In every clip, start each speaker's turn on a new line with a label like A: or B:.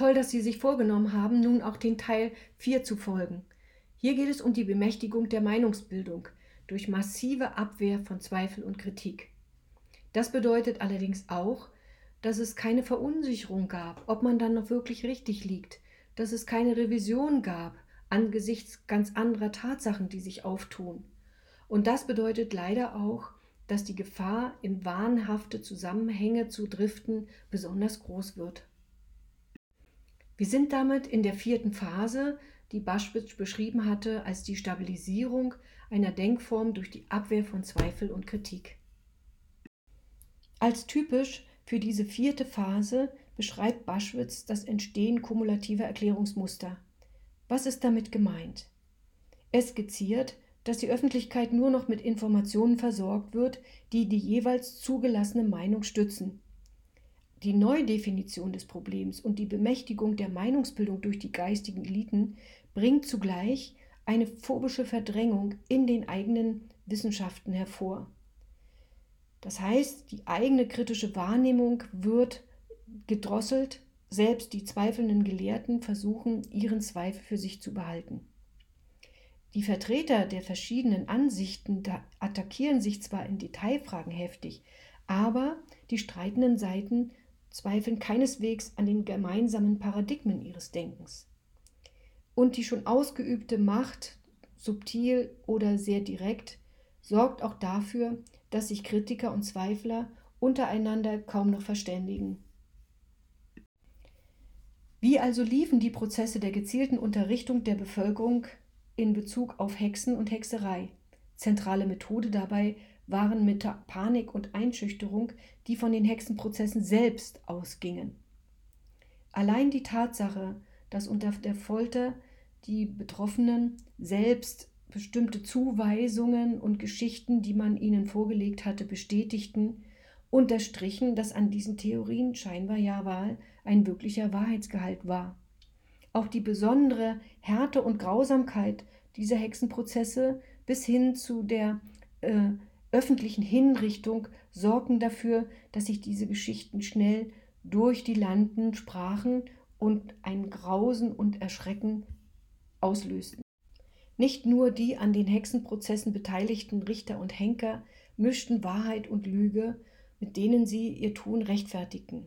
A: Toll, dass Sie sich vorgenommen haben, nun auch den Teil 4 zu folgen. Hier geht es um die Bemächtigung der Meinungsbildung durch massive Abwehr von Zweifel und Kritik. Das bedeutet allerdings auch, dass es keine Verunsicherung gab, ob man dann noch wirklich richtig liegt, dass es keine Revision gab angesichts ganz anderer Tatsachen, die sich auftun. Und das bedeutet leider auch, dass die Gefahr, in wahnhafte Zusammenhänge zu driften, besonders groß wird. Wir sind damit in der vierten Phase, die Baschwitz beschrieben hatte als die Stabilisierung einer Denkform durch die Abwehr von Zweifel und Kritik. Als typisch für diese vierte Phase beschreibt Baschwitz das Entstehen kumulativer Erklärungsmuster. Was ist damit gemeint? Er skizziert, dass die Öffentlichkeit nur noch mit Informationen versorgt wird, die die jeweils zugelassene Meinung stützen. Die Neudefinition des Problems und die Bemächtigung der Meinungsbildung durch die geistigen Eliten bringt zugleich eine phobische Verdrängung in den eigenen Wissenschaften hervor. Das heißt, die eigene kritische Wahrnehmung wird gedrosselt, selbst die zweifelnden Gelehrten versuchen, ihren Zweifel für sich zu behalten. Die Vertreter der verschiedenen Ansichten attackieren sich zwar in Detailfragen heftig, aber die streitenden Seiten zweifeln keineswegs an den gemeinsamen Paradigmen ihres Denkens. Und die schon ausgeübte Macht, subtil oder sehr direkt, sorgt auch dafür, dass sich Kritiker und Zweifler untereinander kaum noch verständigen. Wie also liefen die Prozesse der gezielten Unterrichtung der Bevölkerung in Bezug auf Hexen und Hexerei. Zentrale Methode dabei waren mit Panik und Einschüchterung, die von den Hexenprozessen selbst ausgingen. Allein die Tatsache, dass unter der Folter die Betroffenen selbst bestimmte Zuweisungen und Geschichten, die man ihnen vorgelegt hatte, bestätigten, unterstrichen, dass an diesen Theorien scheinbar ja ein wirklicher Wahrheitsgehalt war. Auch die besondere Härte und Grausamkeit dieser Hexenprozesse bis hin zu der äh, öffentlichen Hinrichtung sorgen dafür, dass sich diese Geschichten schnell durch die Landen sprachen und ein Grausen und Erschrecken auslösten. Nicht nur die an den Hexenprozessen beteiligten Richter und Henker mischten Wahrheit und Lüge, mit denen sie ihr Tun rechtfertigten.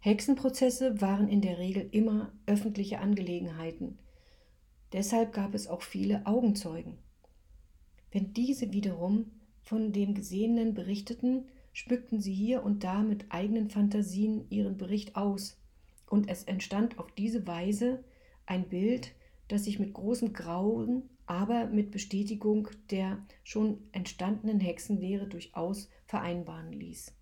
A: Hexenprozesse waren in der Regel immer öffentliche Angelegenheiten. Deshalb gab es auch viele Augenzeugen. Wenn diese wiederum von dem Gesehenen berichteten, schmückten sie hier und da mit eigenen Fantasien ihren Bericht aus, und es entstand auf diese Weise ein Bild, das sich mit großem Grauen, aber mit Bestätigung der schon entstandenen Hexenlehre durchaus vereinbaren ließ.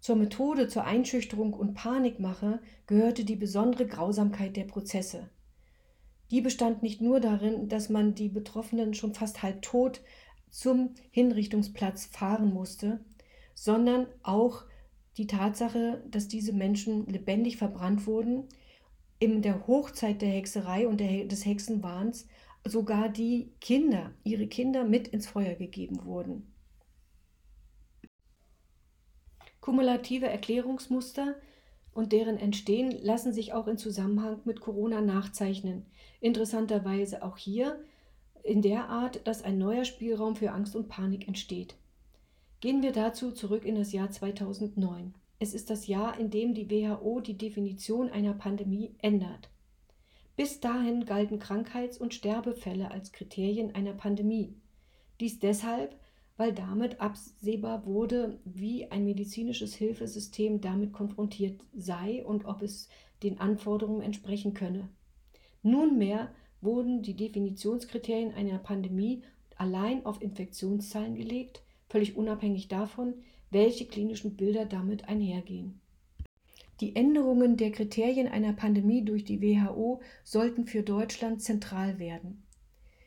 A: Zur Methode zur Einschüchterung und Panikmache gehörte die besondere Grausamkeit der Prozesse. Die bestand nicht nur darin, dass man die Betroffenen schon fast halb tot zum Hinrichtungsplatz fahren musste, sondern auch die Tatsache, dass diese Menschen lebendig verbrannt wurden, in der Hochzeit der Hexerei und der, des Hexenwahns sogar die Kinder, ihre Kinder mit ins Feuer gegeben wurden. Kumulative Erklärungsmuster und deren Entstehen lassen sich auch in Zusammenhang mit Corona nachzeichnen. Interessanterweise auch hier in der Art, dass ein neuer Spielraum für Angst und Panik entsteht. Gehen wir dazu zurück in das Jahr 2009. Es ist das Jahr, in dem die WHO die Definition einer Pandemie ändert. Bis dahin galten Krankheits- und Sterbefälle als Kriterien einer Pandemie. Dies deshalb, weil damit absehbar wurde, wie ein medizinisches Hilfesystem damit konfrontiert sei und ob es den Anforderungen entsprechen könne. Nunmehr wurden die Definitionskriterien einer Pandemie allein auf Infektionszahlen gelegt, völlig unabhängig davon, welche klinischen Bilder damit einhergehen. Die Änderungen der Kriterien einer Pandemie durch die WHO sollten für Deutschland zentral werden.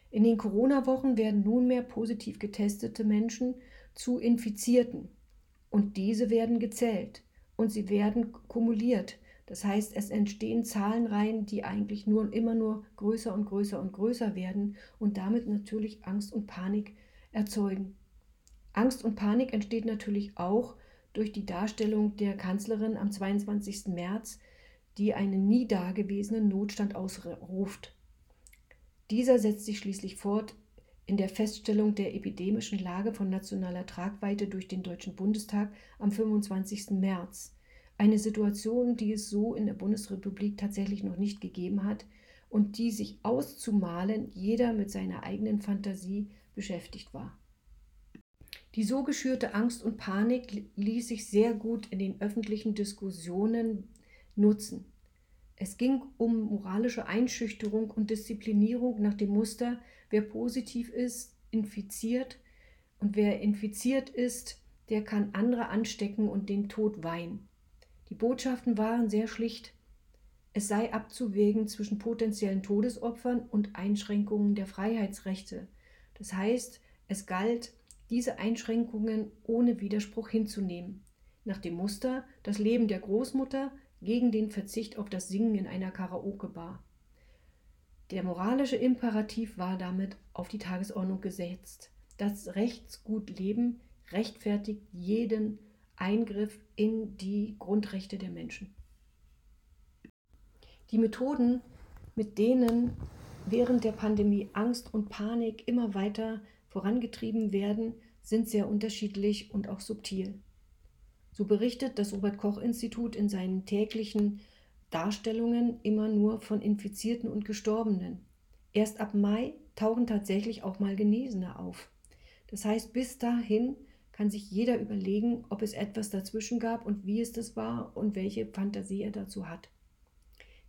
A: In den Corona-Wochen werden nunmehr positiv getestete Menschen zu Infizierten und diese werden gezählt und sie werden kumuliert. Das heißt, es entstehen Zahlenreihen, die eigentlich nur immer nur größer und größer und größer werden und damit natürlich Angst und Panik erzeugen. Angst und Panik entsteht natürlich auch durch die Darstellung der Kanzlerin am 22. März, die einen nie dagewesenen Notstand ausruft. Dieser setzt sich schließlich fort in der Feststellung der epidemischen Lage von nationaler Tragweite durch den Deutschen Bundestag am 25. März. Eine Situation, die es so in der Bundesrepublik tatsächlich noch nicht gegeben hat und die sich auszumalen jeder mit seiner eigenen Fantasie beschäftigt war. Die so geschürte Angst und Panik ließ sich sehr gut in den öffentlichen Diskussionen nutzen. Es ging um moralische Einschüchterung und Disziplinierung nach dem Muster, wer positiv ist, infiziert und wer infiziert ist, der kann andere anstecken und den Tod weihen. Die Botschaften waren sehr schlicht. Es sei abzuwägen zwischen potenziellen Todesopfern und Einschränkungen der Freiheitsrechte. Das heißt, es galt, diese Einschränkungen ohne Widerspruch hinzunehmen. Nach dem Muster das Leben der Großmutter gegen den Verzicht auf das Singen in einer Karaoke-Bar. Der moralische Imperativ war damit auf die Tagesordnung gesetzt. Das Rechtsgutleben rechtfertigt jeden Eingriff in die Grundrechte der Menschen. Die Methoden, mit denen während der Pandemie Angst und Panik immer weiter vorangetrieben werden, sind sehr unterschiedlich und auch subtil. So berichtet das Robert Koch Institut in seinen täglichen Darstellungen immer nur von Infizierten und Gestorbenen. Erst ab Mai tauchen tatsächlich auch mal Genesene auf. Das heißt, bis dahin kann sich jeder überlegen, ob es etwas dazwischen gab und wie es das war und welche Fantasie er dazu hat.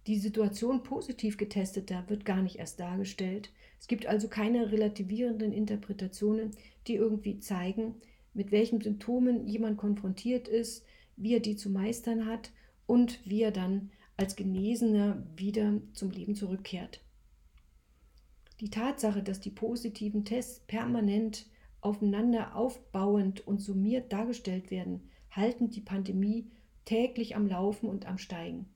A: Die Situation positiv getesteter wird gar nicht erst dargestellt. Es gibt also keine relativierenden Interpretationen, die irgendwie zeigen, mit welchen Symptomen jemand konfrontiert ist, wie er die zu meistern hat und wie er dann als Genesener wieder zum Leben zurückkehrt. Die Tatsache, dass die positiven Tests permanent aufeinander aufbauend und summiert dargestellt werden, halten die Pandemie täglich am Laufen und am Steigen.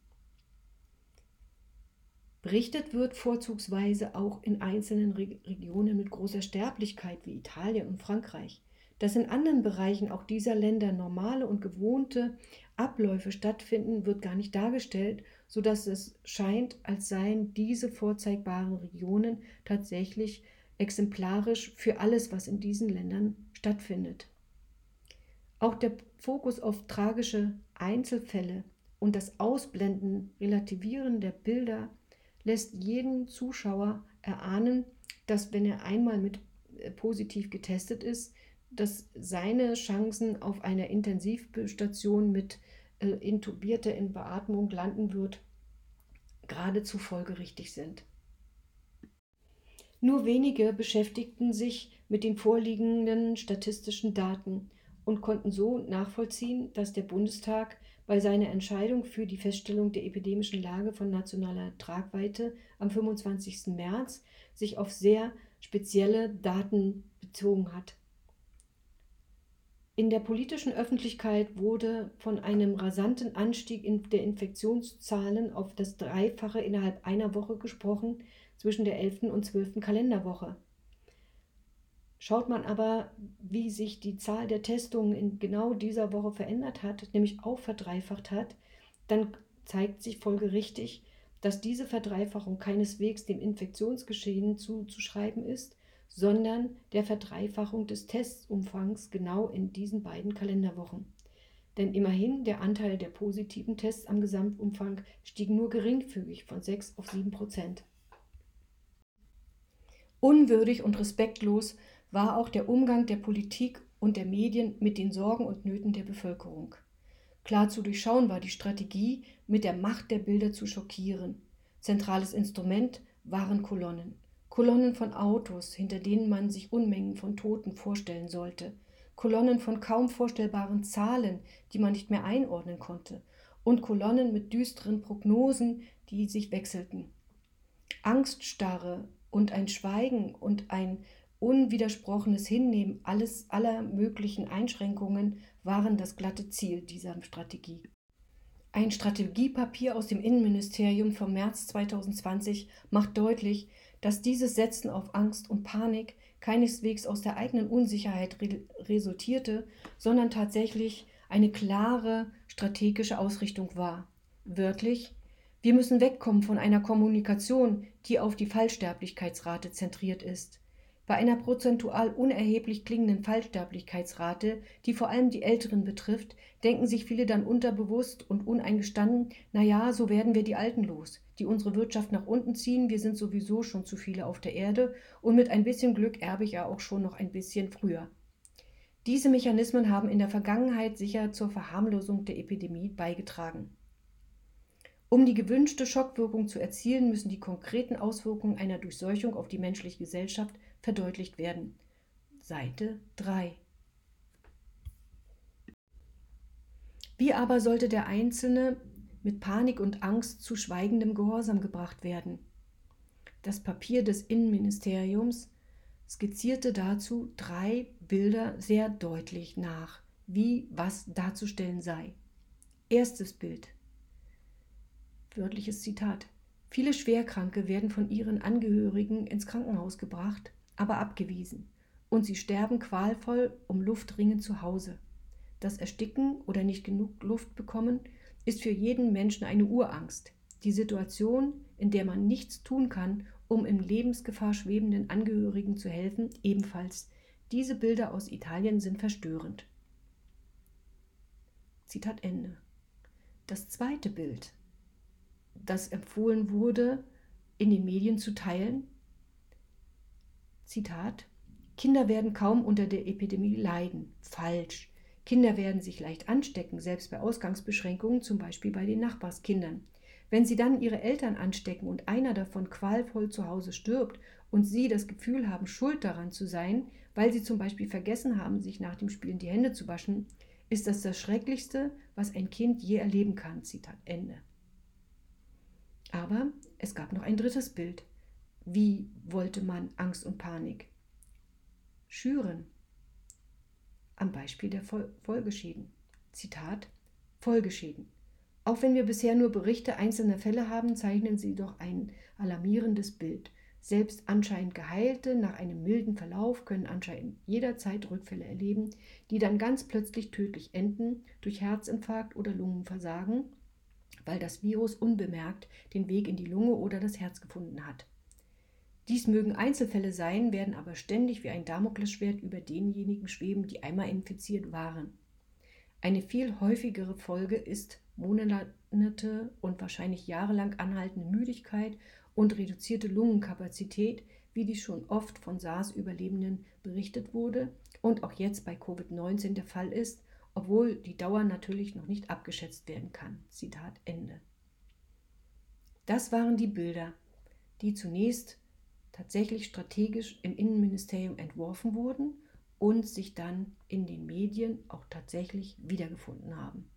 A: Berichtet wird vorzugsweise auch in einzelnen Re Regionen mit großer Sterblichkeit wie Italien und Frankreich. Dass in anderen Bereichen auch dieser Länder normale und gewohnte Abläufe stattfinden, wird gar nicht dargestellt, sodass es scheint, als seien diese vorzeigbaren Regionen tatsächlich exemplarisch für alles, was in diesen Ländern stattfindet. Auch der Fokus auf tragische Einzelfälle und das Ausblenden, Relativieren der Bilder lässt jeden Zuschauer erahnen, dass wenn er einmal mit äh, positiv getestet ist, dass seine Chancen auf einer Intensivstation mit äh, intubierter in Beatmung landen wird, geradezu folgerichtig sind. Nur wenige beschäftigten sich mit den vorliegenden statistischen Daten und konnten so nachvollziehen, dass der Bundestag bei seiner Entscheidung für die Feststellung der epidemischen Lage von nationaler Tragweite am 25. März sich auf sehr spezielle Daten bezogen hat. In der politischen Öffentlichkeit wurde von einem rasanten Anstieg der Infektionszahlen auf das Dreifache innerhalb einer Woche gesprochen zwischen der 11. und 12. Kalenderwoche. Schaut man aber, wie sich die Zahl der Testungen in genau dieser Woche verändert hat, nämlich auch verdreifacht hat, dann zeigt sich folgerichtig, dass diese Verdreifachung keineswegs dem Infektionsgeschehen zuzuschreiben ist, sondern der Verdreifachung des Testumfangs genau in diesen beiden Kalenderwochen. Denn immerhin der Anteil der positiven Tests am Gesamtumfang stieg nur geringfügig von 6 auf 7 Prozent. Unwürdig und respektlos war auch der Umgang der Politik und der Medien mit den Sorgen und Nöten der Bevölkerung. Klar zu durchschauen war die Strategie, mit der Macht der Bilder zu schockieren. Zentrales Instrument waren Kolonnen. Kolonnen von Autos, hinter denen man sich Unmengen von Toten vorstellen sollte, Kolonnen von kaum vorstellbaren Zahlen, die man nicht mehr einordnen konnte, und Kolonnen mit düsteren Prognosen, die sich wechselten. Angststarre und ein Schweigen und ein unwidersprochenes Hinnehmen alles aller möglichen Einschränkungen waren das glatte Ziel dieser Strategie. Ein Strategiepapier aus dem Innenministerium vom März 2020 macht deutlich, dass dieses Setzen auf Angst und Panik keineswegs aus der eigenen Unsicherheit re resultierte, sondern tatsächlich eine klare strategische Ausrichtung war. Wörtlich, Wir müssen wegkommen von einer Kommunikation, die auf die Fallsterblichkeitsrate zentriert ist. Bei einer prozentual unerheblich klingenden Fallsterblichkeitsrate, die vor allem die Älteren betrifft, denken sich viele dann unterbewusst und uneingestanden, na ja, so werden wir die Alten los, die unsere Wirtschaft nach unten ziehen, wir sind sowieso schon zu viele auf der Erde und mit ein bisschen Glück erbe ich ja auch schon noch ein bisschen früher. Diese Mechanismen haben in der Vergangenheit sicher zur Verharmlosung der Epidemie beigetragen. Um die gewünschte Schockwirkung zu erzielen, müssen die konkreten Auswirkungen einer Durchseuchung auf die menschliche Gesellschaft verdeutlicht werden. Seite 3. Wie aber sollte der Einzelne mit Panik und Angst zu schweigendem Gehorsam gebracht werden? Das Papier des Innenministeriums skizzierte dazu drei Bilder sehr deutlich nach, wie was darzustellen sei. Erstes Bild. Wörtliches Zitat. Viele Schwerkranke werden von ihren Angehörigen ins Krankenhaus gebracht, aber abgewiesen, und sie sterben qualvoll um Luft ringend zu Hause. Das Ersticken oder nicht genug Luft bekommen ist für jeden Menschen eine Urangst. Die Situation, in der man nichts tun kann, um in Lebensgefahr schwebenden Angehörigen zu helfen, ebenfalls. Diese Bilder aus Italien sind verstörend. Zitat Ende. Das zweite Bild das empfohlen wurde, in den Medien zu teilen. Zitat Kinder werden kaum unter der Epidemie leiden. Falsch. Kinder werden sich leicht anstecken, selbst bei Ausgangsbeschränkungen, zum Beispiel bei den Nachbarskindern. Wenn sie dann ihre Eltern anstecken und einer davon qualvoll zu Hause stirbt und sie das Gefühl haben, schuld daran zu sein, weil sie zum Beispiel vergessen haben, sich nach dem Spielen die Hände zu waschen, ist das das Schrecklichste, was ein Kind je erleben kann. Zitat Ende. Aber es gab noch ein drittes Bild. Wie wollte man Angst und Panik schüren? Am Beispiel der Folgeschäden. Zitat Folgeschäden. Auch wenn wir bisher nur Berichte einzelner Fälle haben, zeichnen sie doch ein alarmierendes Bild. Selbst anscheinend Geheilte nach einem milden Verlauf können anscheinend jederzeit Rückfälle erleben, die dann ganz plötzlich tödlich enden durch Herzinfarkt oder Lungenversagen weil das Virus unbemerkt den Weg in die Lunge oder das Herz gefunden hat. Dies mögen Einzelfälle sein, werden aber ständig wie ein Damoklesschwert über denjenigen schweben, die einmal infiziert waren. Eine viel häufigere Folge ist monate und wahrscheinlich jahrelang anhaltende Müdigkeit und reduzierte Lungenkapazität, wie dies schon oft von SARS-Überlebenden berichtet wurde und auch jetzt bei Covid-19 der Fall ist, obwohl die Dauer natürlich noch nicht abgeschätzt werden kann. Zitat Ende. Das waren die Bilder, die zunächst tatsächlich strategisch im Innenministerium entworfen wurden und sich dann in den Medien auch tatsächlich wiedergefunden haben.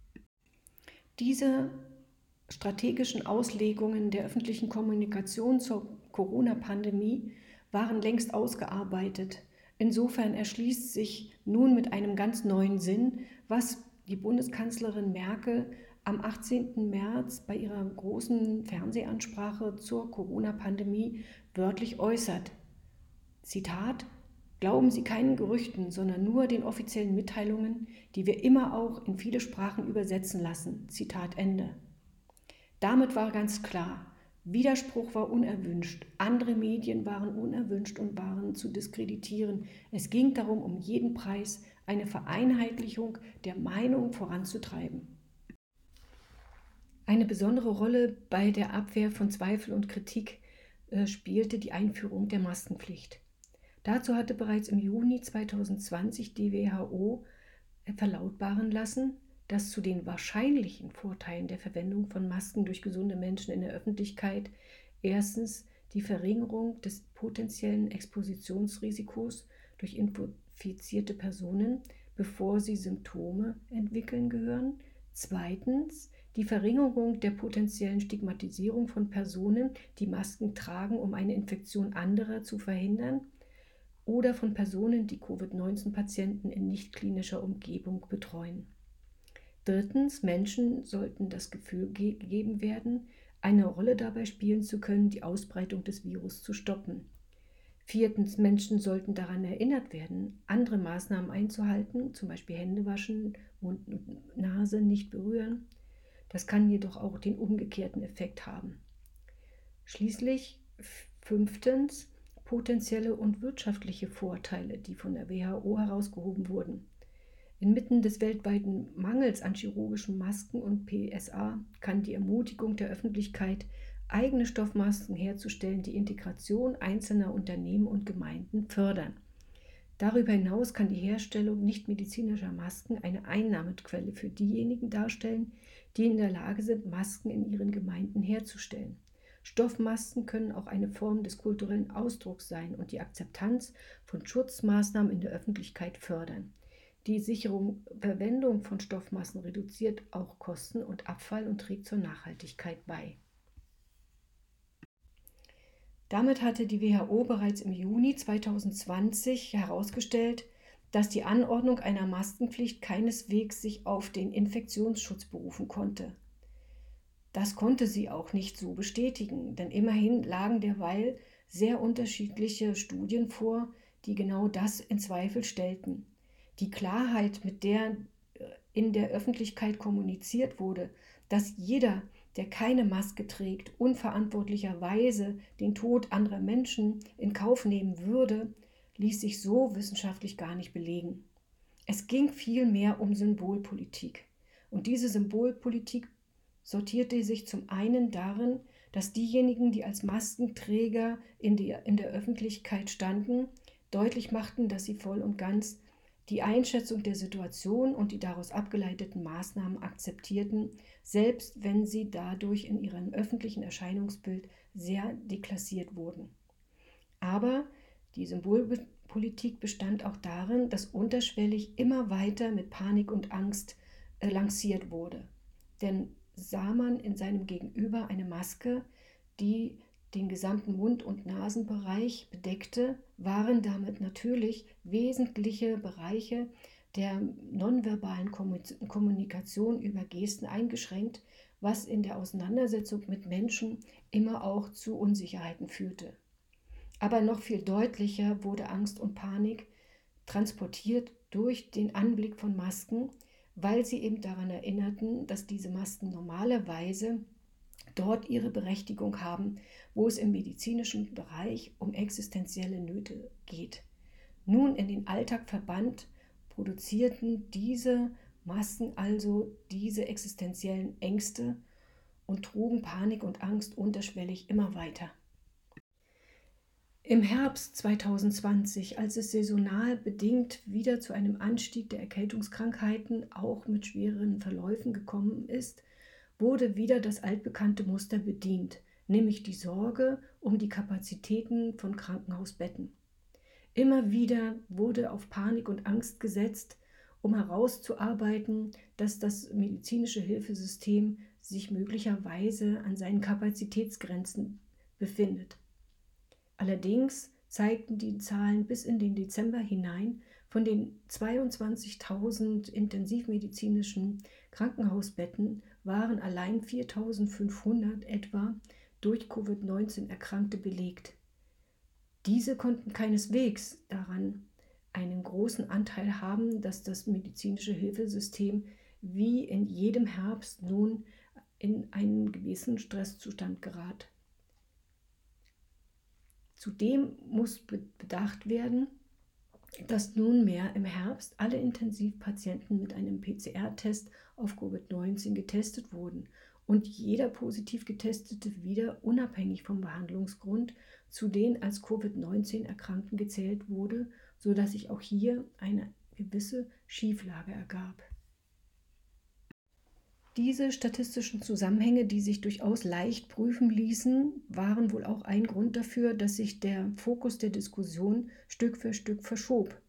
A: Diese strategischen Auslegungen der öffentlichen Kommunikation zur Corona-Pandemie waren längst ausgearbeitet. Insofern erschließt sich nun mit einem ganz neuen Sinn, was die Bundeskanzlerin Merkel am 18. März bei ihrer großen Fernsehansprache zur Corona-Pandemie wörtlich äußert. Zitat Glauben Sie keinen Gerüchten, sondern nur den offiziellen Mitteilungen, die wir immer auch in viele Sprachen übersetzen lassen. Zitat Ende. Damit war ganz klar, Widerspruch war unerwünscht, andere Medien waren unerwünscht und waren zu diskreditieren. Es ging darum, um jeden Preis eine Vereinheitlichung der Meinung voranzutreiben. Eine besondere Rolle bei der Abwehr von Zweifel und Kritik äh, spielte die Einführung der Maskenpflicht. Dazu hatte bereits im Juni 2020 die WHO verlautbaren lassen, dass zu den wahrscheinlichen Vorteilen der Verwendung von Masken durch gesunde Menschen in der Öffentlichkeit erstens die Verringerung des potenziellen Expositionsrisikos durch infizierte Personen, bevor sie Symptome entwickeln gehören. Zweitens die Verringerung der potenziellen Stigmatisierung von Personen, die Masken tragen, um eine Infektion anderer zu verhindern, oder von Personen, die Covid-19-Patienten in nicht klinischer Umgebung betreuen. Drittens, Menschen sollten das Gefühl gegeben werden, eine Rolle dabei spielen zu können, die Ausbreitung des Virus zu stoppen. Viertens, Menschen sollten daran erinnert werden, andere Maßnahmen einzuhalten, zum Beispiel Hände waschen, Mund und Nase nicht berühren. Das kann jedoch auch den umgekehrten Effekt haben. Schließlich fünftens potenzielle und wirtschaftliche Vorteile, die von der WHO herausgehoben wurden. Inmitten des weltweiten Mangels an chirurgischen Masken und PSA kann die Ermutigung der Öffentlichkeit, eigene Stoffmasken herzustellen, die Integration einzelner Unternehmen und Gemeinden fördern. Darüber hinaus kann die Herstellung nichtmedizinischer Masken eine Einnahmequelle für diejenigen darstellen, die in der Lage sind, Masken in ihren Gemeinden herzustellen. Stoffmasken können auch eine Form des kulturellen Ausdrucks sein und die Akzeptanz von Schutzmaßnahmen in der Öffentlichkeit fördern. Die sichere Verwendung von Stoffmassen reduziert auch Kosten und Abfall und trägt zur Nachhaltigkeit bei. Damit hatte die WHO bereits im Juni 2020 herausgestellt, dass die Anordnung einer Maskenpflicht keineswegs sich auf den Infektionsschutz berufen konnte. Das konnte sie auch nicht so bestätigen, denn immerhin lagen derweil sehr unterschiedliche Studien vor, die genau das in Zweifel stellten. Die Klarheit, mit der äh, in der Öffentlichkeit kommuniziert wurde, dass jeder, der keine Maske trägt, unverantwortlicherweise den Tod anderer Menschen in Kauf nehmen würde, ließ sich so wissenschaftlich gar nicht belegen. Es ging vielmehr um Symbolpolitik. Und diese Symbolpolitik sortierte sich zum einen darin, dass diejenigen, die als Maskenträger in, die, in der Öffentlichkeit standen, deutlich machten, dass sie voll und ganz die Einschätzung der Situation und die daraus abgeleiteten Maßnahmen akzeptierten, selbst wenn sie dadurch in ihrem öffentlichen Erscheinungsbild sehr deklassiert wurden. Aber die Symbolpolitik bestand auch darin, dass unterschwellig immer weiter mit Panik und Angst äh, lanciert wurde. Denn sah man in seinem Gegenüber eine Maske, die den gesamten Mund- und Nasenbereich bedeckte, waren damit natürlich wesentliche Bereiche der nonverbalen Kommunikation über Gesten eingeschränkt, was in der Auseinandersetzung mit Menschen immer auch zu Unsicherheiten führte. Aber noch viel deutlicher wurde Angst und Panik transportiert durch den Anblick von Masken, weil sie eben daran erinnerten, dass diese Masken normalerweise dort ihre Berechtigung haben, wo es im medizinischen Bereich um existenzielle Nöte geht. Nun in den Alltag verbannt, produzierten diese Masken also diese existenziellen Ängste und trugen Panik und Angst unterschwellig immer weiter. Im Herbst 2020, als es saisonal bedingt wieder zu einem Anstieg der Erkältungskrankheiten, auch mit schwereren Verläufen gekommen ist, wurde wieder das altbekannte Muster bedient, nämlich die Sorge um die Kapazitäten von Krankenhausbetten. Immer wieder wurde auf Panik und Angst gesetzt, um herauszuarbeiten, dass das medizinische Hilfesystem sich möglicherweise an seinen Kapazitätsgrenzen befindet. Allerdings zeigten die Zahlen bis in den Dezember hinein, von den 22.000 intensivmedizinischen Krankenhausbetten waren allein 4.500 etwa durch Covid-19 Erkrankte belegt. Diese konnten keineswegs daran einen großen Anteil haben, dass das medizinische Hilfesystem wie in jedem Herbst nun in einen gewissen Stresszustand gerät. Zudem muss bedacht werden, dass nunmehr im Herbst alle Intensivpatienten mit einem PCR-Test auf Covid-19 getestet wurden und jeder positiv getestete wieder unabhängig vom Behandlungsgrund zu den als Covid-19 Erkrankten gezählt wurde, sodass sich auch hier eine gewisse Schieflage ergab. Diese statistischen Zusammenhänge, die sich durchaus leicht prüfen ließen, waren wohl auch ein Grund dafür, dass sich der Fokus der Diskussion Stück für Stück verschob.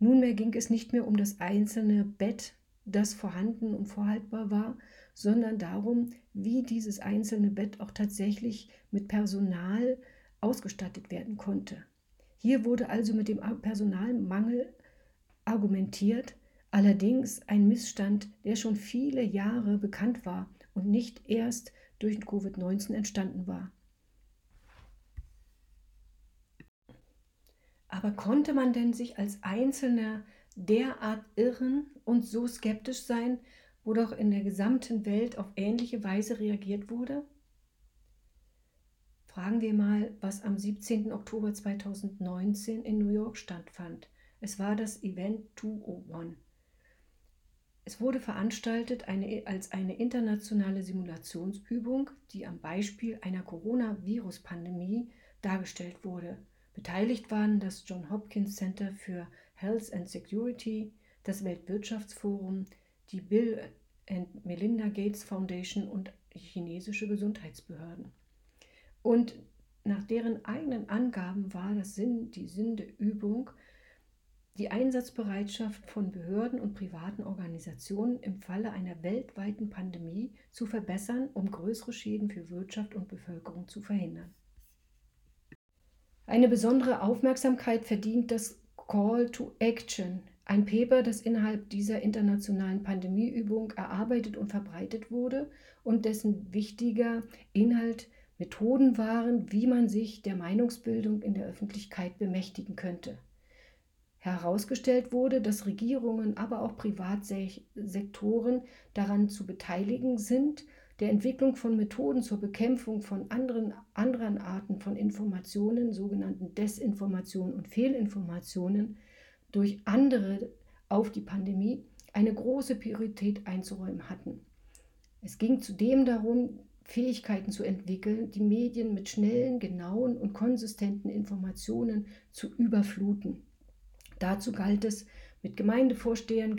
A: Nunmehr ging es nicht mehr um das einzelne Bett, das vorhanden und vorhaltbar war, sondern darum, wie dieses einzelne Bett auch tatsächlich mit Personal ausgestattet werden konnte. Hier wurde also mit dem Personalmangel argumentiert, Allerdings ein Missstand, der schon viele Jahre bekannt war und nicht erst durch Covid-19 entstanden war. Aber konnte man denn sich als Einzelner derart irren und so skeptisch sein, wo doch in der gesamten Welt auf ähnliche Weise reagiert wurde? Fragen wir mal, was am 17. Oktober 2019 in New York stattfand. Es war das Event 201. Es wurde veranstaltet eine, als eine internationale Simulationsübung, die am Beispiel einer Coronavirus-Pandemie dargestellt wurde. Beteiligt waren das John Hopkins Center für Health and Security, das Weltwirtschaftsforum, die Bill and Melinda Gates Foundation und chinesische Gesundheitsbehörden. Und nach deren eigenen Angaben war das Sinn, die Sinn der Übung, die Einsatzbereitschaft von Behörden und privaten Organisationen im Falle einer weltweiten Pandemie zu verbessern, um größere Schäden für Wirtschaft und Bevölkerung zu verhindern. Eine besondere Aufmerksamkeit verdient das Call to Action, ein Paper, das innerhalb dieser internationalen Pandemieübung erarbeitet und verbreitet wurde und dessen wichtiger Inhalt Methoden waren, wie man sich der Meinungsbildung in der Öffentlichkeit bemächtigen könnte. Herausgestellt wurde, dass Regierungen, aber auch Privatsektoren daran zu beteiligen sind, der Entwicklung von Methoden zur Bekämpfung von anderen, anderen Arten von Informationen, sogenannten Desinformationen und Fehlinformationen, durch andere auf die Pandemie eine große Priorität einzuräumen hatten. Es ging zudem darum, Fähigkeiten zu entwickeln, die Medien mit schnellen, genauen und konsistenten Informationen zu überfluten. Dazu galt es, mit Gemeindevorstehern,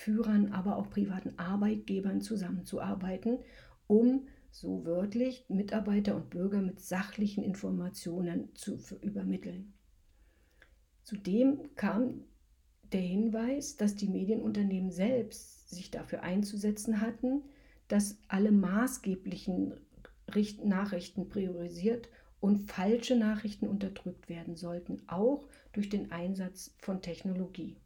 A: Glaubensführern, aber auch privaten Arbeitgebern zusammenzuarbeiten, um so wörtlich Mitarbeiter und Bürger mit sachlichen Informationen zu übermitteln. Zudem kam der Hinweis, dass die Medienunternehmen selbst sich dafür einzusetzen hatten, dass alle maßgeblichen Nachrichten priorisiert und falsche Nachrichten unterdrückt werden sollten, auch durch den Einsatz von Technologie.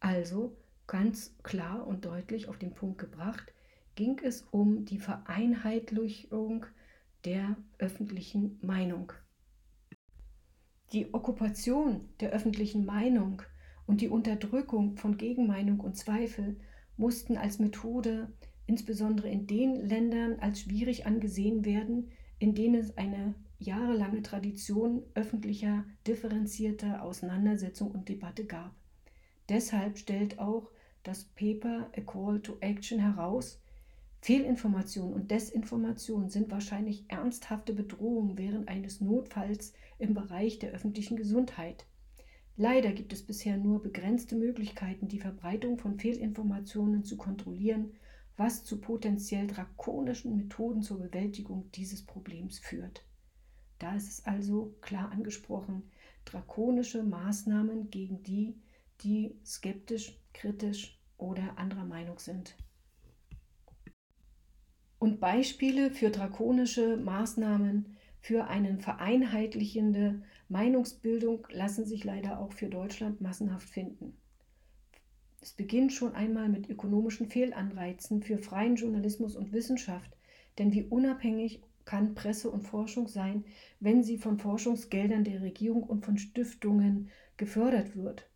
A: Also ganz klar und deutlich auf den Punkt gebracht, ging es um die Vereinheitlichung der öffentlichen Meinung. Die Okkupation der öffentlichen Meinung und die Unterdrückung von Gegenmeinung und Zweifel mussten als Methode insbesondere in den Ländern als schwierig angesehen werden, in denen es eine jahrelange Tradition öffentlicher, differenzierter Auseinandersetzung und Debatte gab. Deshalb stellt auch das Paper A Call to Action heraus, Fehlinformation und Desinformation sind wahrscheinlich ernsthafte Bedrohungen während eines Notfalls im Bereich der öffentlichen Gesundheit. Leider gibt es bisher nur begrenzte Möglichkeiten, die Verbreitung von Fehlinformationen zu kontrollieren was zu potenziell drakonischen Methoden zur Bewältigung dieses Problems führt. Da ist es also klar angesprochen, drakonische Maßnahmen gegen die, die skeptisch, kritisch oder anderer Meinung sind. Und Beispiele für drakonische Maßnahmen für eine vereinheitlichende Meinungsbildung lassen sich leider auch für Deutschland massenhaft finden. Es beginnt schon einmal mit ökonomischen Fehlanreizen für freien Journalismus und Wissenschaft, denn wie unabhängig kann Presse und Forschung sein, wenn sie von Forschungsgeldern der Regierung und von Stiftungen gefördert wird.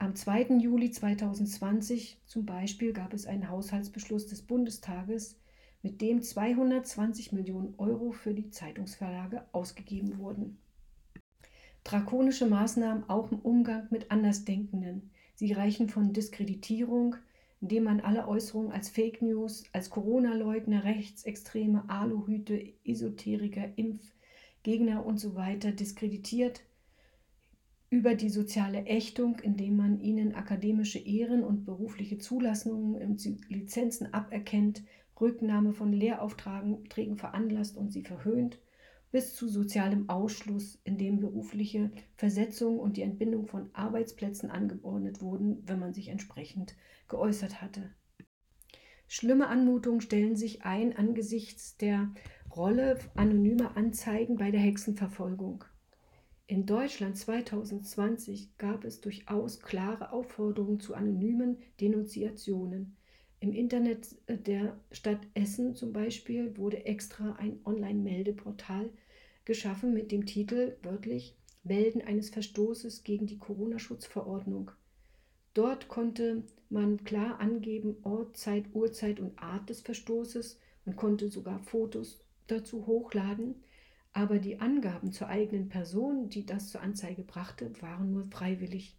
A: Am 2. Juli 2020 zum Beispiel gab es einen Haushaltsbeschluss des Bundestages, mit dem 220 Millionen Euro für die Zeitungsverlage ausgegeben wurden. Drakonische Maßnahmen auch im Umgang mit Andersdenkenden. Sie reichen von Diskreditierung, indem man alle Äußerungen als Fake News, als Corona-Leugner, Rechtsextreme, Aluhüte, Esoteriker, Impfgegner und so diskreditiert, über die soziale Ächtung, indem man ihnen akademische Ehren und berufliche Zulassungen und Lizenzen aberkennt, Rücknahme von Lehraufträgen veranlasst und sie verhöhnt, bis zu sozialem Ausschluss, in dem berufliche Versetzung und die Entbindung von Arbeitsplätzen angeordnet wurden, wenn man sich entsprechend geäußert hatte. Schlimme Anmutungen stellen sich ein angesichts der Rolle anonymer Anzeigen bei der Hexenverfolgung. In Deutschland 2020 gab es durchaus klare Aufforderungen zu anonymen Denunziationen. Im Internet äh, der Stadt Essen zum Beispiel wurde extra ein Online-Meldeportal geschaffen mit dem Titel wörtlich Melden eines Verstoßes gegen die Corona-Schutzverordnung. Dort konnte man klar angeben Ort, Zeit, Uhrzeit und Art des Verstoßes. Man konnte sogar Fotos dazu hochladen. Aber die Angaben zur eigenen Person, die das zur Anzeige brachte, waren nur freiwillig.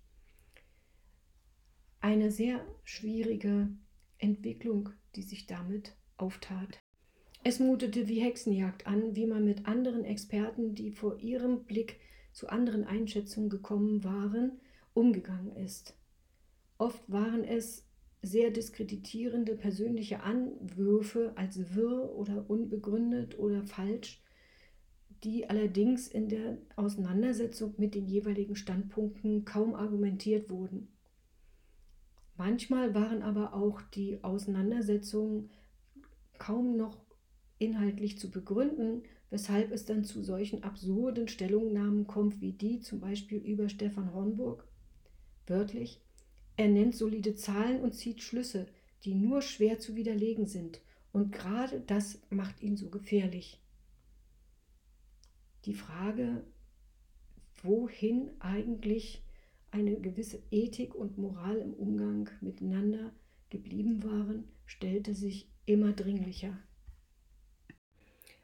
A: Eine sehr schwierige Entwicklung, die sich damit auftat. Es mutete wie Hexenjagd an, wie man mit anderen Experten, die vor ihrem Blick zu anderen Einschätzungen gekommen waren, umgegangen ist. Oft waren es sehr diskreditierende persönliche Anwürfe als wirr oder unbegründet oder falsch, die allerdings in der Auseinandersetzung mit den jeweiligen Standpunkten kaum argumentiert wurden. Manchmal waren aber auch die Auseinandersetzungen kaum noch inhaltlich zu begründen, weshalb es dann zu solchen absurden Stellungnahmen kommt, wie die zum Beispiel über Stefan Hornburg. Wörtlich, er nennt solide Zahlen und zieht Schlüsse, die nur schwer zu widerlegen sind, und gerade das macht ihn so gefährlich. Die Frage, wohin eigentlich eine gewisse Ethik und Moral im Umgang miteinander geblieben waren, stellte sich immer dringlicher.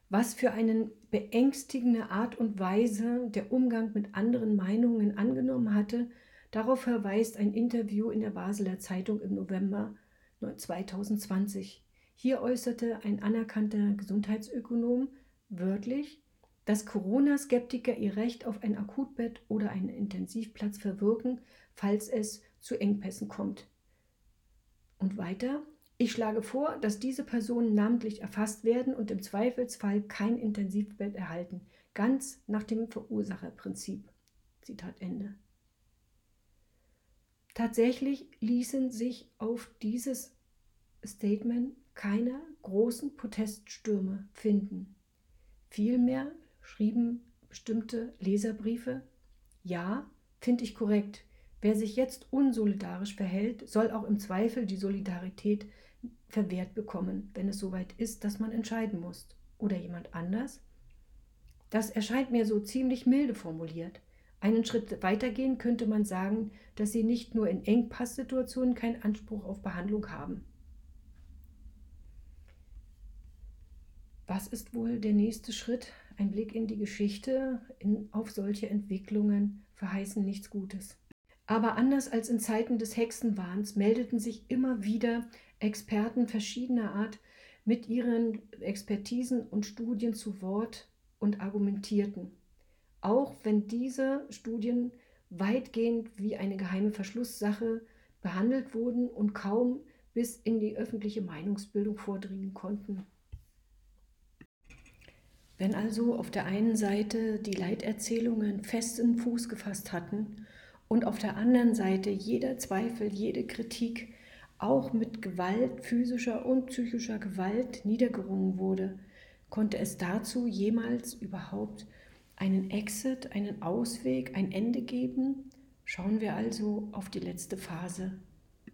A: Was für eine beängstigende Art und Weise der Umgang mit anderen Meinungen angenommen hatte, darauf verweist ein Interview in der Basler Zeitung im November 2020. Hier äußerte ein anerkannter Gesundheitsökonom wörtlich, dass Corona-Skeptiker ihr Recht auf ein Akutbett oder einen Intensivplatz verwirken, falls es zu Engpässen kommt. Und weiter, ich schlage vor, dass diese Personen namentlich erfasst werden und im Zweifelsfall kein Intensivbett erhalten, ganz nach dem Verursacherprinzip. Zitat Ende. Tatsächlich ließen sich auf dieses Statement keine großen Proteststürme finden. Vielmehr schrieben bestimmte Leserbriefe, ja, finde ich korrekt. Wer sich jetzt unsolidarisch verhält, soll auch im Zweifel die Solidarität verwehrt bekommen, wenn es soweit ist, dass man entscheiden muss. Oder jemand anders? Das erscheint mir so ziemlich milde formuliert. Einen Schritt weitergehen könnte man sagen, dass sie nicht nur in Engpasssituationen keinen Anspruch auf Behandlung haben. Was ist wohl der nächste Schritt? Ein Blick in die Geschichte in, auf solche Entwicklungen verheißen nichts Gutes. Aber anders als in Zeiten des Hexenwahns meldeten sich immer wieder Experten verschiedener Art mit ihren Expertisen und Studien zu Wort und argumentierten. Auch wenn diese Studien weitgehend wie eine geheime Verschlusssache behandelt wurden und kaum bis in die öffentliche Meinungsbildung vordringen konnten. Wenn also auf der einen Seite die Leiterzählungen festen Fuß gefasst hatten und auf der anderen Seite jeder Zweifel, jede Kritik auch mit Gewalt, physischer und psychischer Gewalt niedergerungen wurde, konnte es dazu jemals überhaupt einen Exit, einen Ausweg, ein Ende geben? Schauen wir also auf die letzte Phase